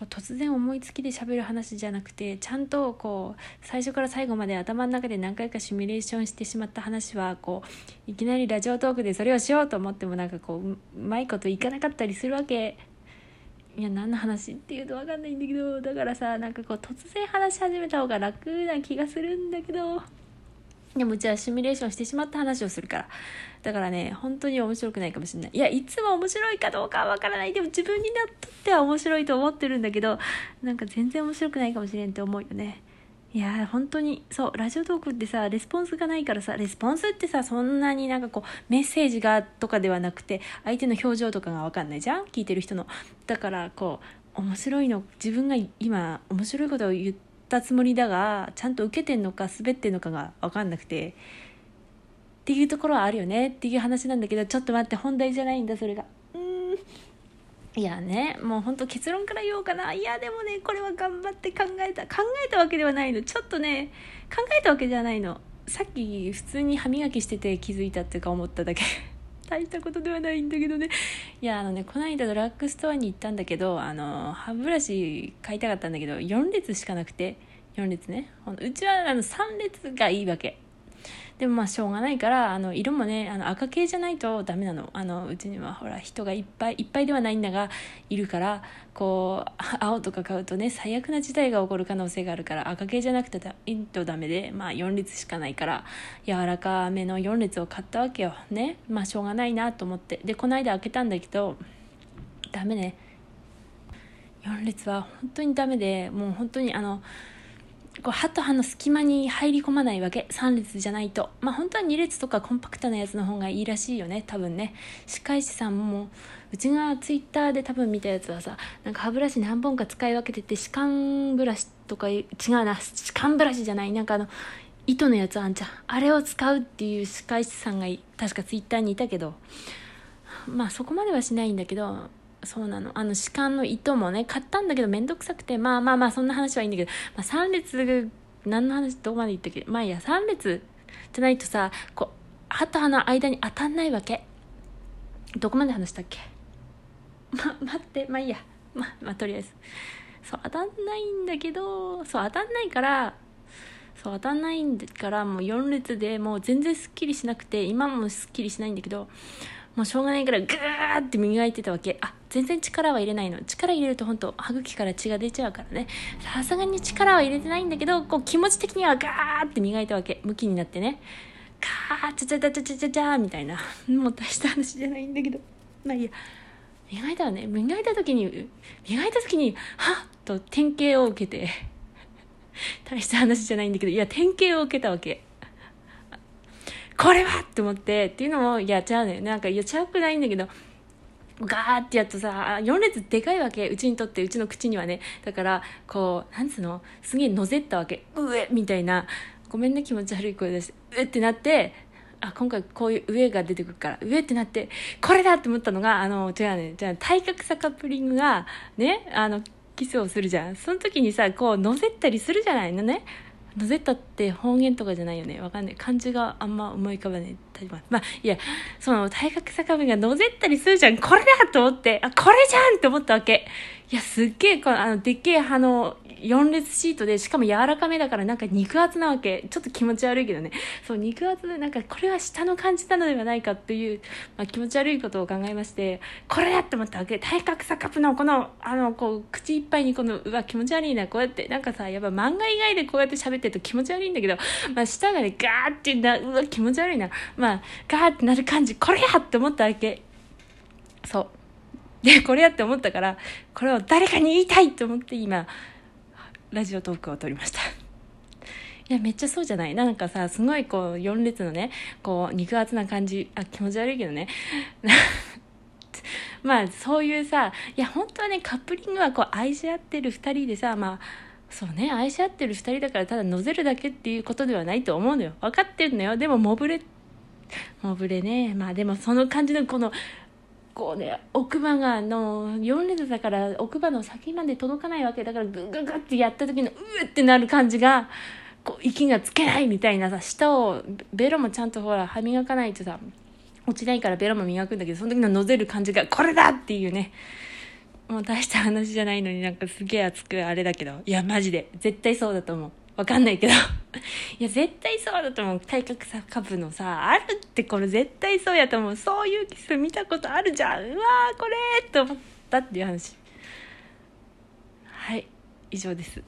こう突然思いつきで喋る話じゃなくてちゃんとこう最初から最後まで頭の中で何回かシミュレーションしてしまった話はこういきなりラジオトークでそれをしようと思ってもなんかこううまいこといかなかったりするわけ。いや何の話っていうと分かんないんだけどだからさなんかこう突然話し始めた方が楽な気がするんだけど。でもじゃあシミュレーションしてしまった話をするから。だからね本当に面白くないかもしれない。いやいつも面白いかどうかは分からない。でも自分になっては面白いと思ってるんだけどなんか全然面白くないかもしれんって思うよね。いや本当にそうラジオトークってさレスポンスがないからさレスポンスってさそんなになんかこうメッセージがとかではなくて相手の表情とかが分かんないじゃん？聞いてる人の。だからこう面白いの自分が今面白いことを言ってたつもりだがちゃんと受けてんのか滑ってんのかが分かんなくてっていうところはあるよねっていう話なんだけどちょっと待って本題じゃないんだそれが。うーん。いやねもうほんと結論から言おうかな。いやでもねこれは頑張って考えた考えたわけではないの。ちょっとね考えたわけじゃないの。さっき普通に歯磨きしてて気づいたっていうか思っただけ。大したことではないんだけどね。いやあのねこの間ドラッグストアに行ったんだけどあの歯ブラシ買いたかったんだけど4列しかなくて。4列ね。うちはあの3列がいいわけ。でもまあしょうがないからあの色もねあの赤系じゃないとダメなの。あのうちにはほら人がいっぱいいっぱいではないんだがいるからこう 青とか買うとね最悪な事態が起こる可能性があるから赤系じゃなくてだいいとダメでまあ4列しかないから柔らかめの4列を買ったわけよ。ね。まあしょうがないなと思って。でこの間開けたんだけどダメね。4列は本当にダメでもう本当にあのこう歯と歯の隙間に入り込まないわけ。3列じゃないと。まあ本当は2列とかコンパクトなやつの方がいいらしいよね。多分ね。歯科医師さんもうちがツイッターで多分見たやつはさなんか歯ブラシ何本か使い分けてて歯間ブラシとか違うな。歯間ブラシじゃない。なんかあの糸のやつあんじゃん。あれを使うっていう歯科医師さんが確かツイッターにいたけど。まあそこまではしないんだけど。そうなの。あの歯間の糸もね買ったんだけど面倒くさくてまあまあまあそんな話はいいんだけど、まあ、3列何の話どこまで言ったっけまあいいや3列じゃないとさこう歯と歯の間に当たんないわけ。どこまで話したっけ？ま待ってまあいいや。ままあとりあえず。そう当たんないんだけどそう当たんないからそう当たんないんだからもう4列でもう全然すっきりしなくて今もすっきりしないんだけどもうしょうがないからグーって磨いてたわけ。あ全然力は入れないの。力入れると本当歯茎から血が出ちゃうからね。さすがに力は入れてないんだけどこう気持ち的にはガーって磨いたわけ。向きになってね。カーチャチャチャチャチャチャチャみたいな。もう大した話じゃないんだけど。まあいいや。磨いたらね。磨いた時に磨いた時にはっと典型を受けて。大した話じゃないんだけど。いや典型を受けたわけ。これはって思ってっていうのもいやちゃうねなんかいやちゃうくないんだけどガーってやっとさ4列でかいわけうちにとってうちの口にはね。だからこうなんつうの？すげえのぜったわけ。うえみたいなごめんね気持ち悪い声出して。うえってなってあ今回こういう上が出てくるから上ってなってこれだって思ったのがあの違うねじゃあ体格差カップリングがねあのキスをするじゃん。その時にさこうのぜったりするじゃないのね。のぜったって方言とかじゃないよね。わかんない。漢字があんま思い浮かばないまあいやその体格坂上がのぜったりするじゃん。これだと思って。あこれじゃんって思ったわけ。いやすっげえこのあのでっけえ葉の4列シートでしかも柔らかめだからなんか肉厚なわけ。ちょっと気持ち悪いけどね。そう肉厚でなんかこれは下の感じなのではないかっていう、まあ、気持ち悪いことを考えましてこれだって思ったわけ。体格差カップのこのあのこう口いっぱいにこのうわ気持ち悪いなこうやって。なんかさやっぱ漫画以外でこうやって喋ってると気持ち悪いんだけど、まあ、舌がねガーってなうわ気持ち悪いな。まあガーってなる感じ。これやって思ったわけ。そう。でこれやって思ったからこれを誰かに言いたいと思って今ラジオトークを撮りました。いやめっちゃそうじゃない？なんかさすごいこう4列のねこう肉厚な感じあ気持ち悪いけどね。まあそういうさいや本当はねカップリングはこう愛し合ってる2人でさまあそうね愛し合ってる2人だからただのぜるだけっていうことではないと思うのよ。分かってるのよ。でもモブレモブレね。まあでもその感じのこのこうね奥歯があの4列だから奥歯の先まで届かないわけだからグッグッグってやった時のうーってなる感じがこう息がつけないみたいなさ舌をベロもちゃんとほら歯磨かないとさ落ちないからベロも磨くんだけどその時ののぜる感じがこれだっていうね。もう大した話じゃないのになんかすげえ熱くあれだけど。いやマジで。絶対そうだと思う。わかんないけど。いや絶対そうだと思う。体格差株のさあるってこれ絶対そうやと思う。そういうキス見たことあるじゃん。うわーこれと思ったっていう話。はい以上です。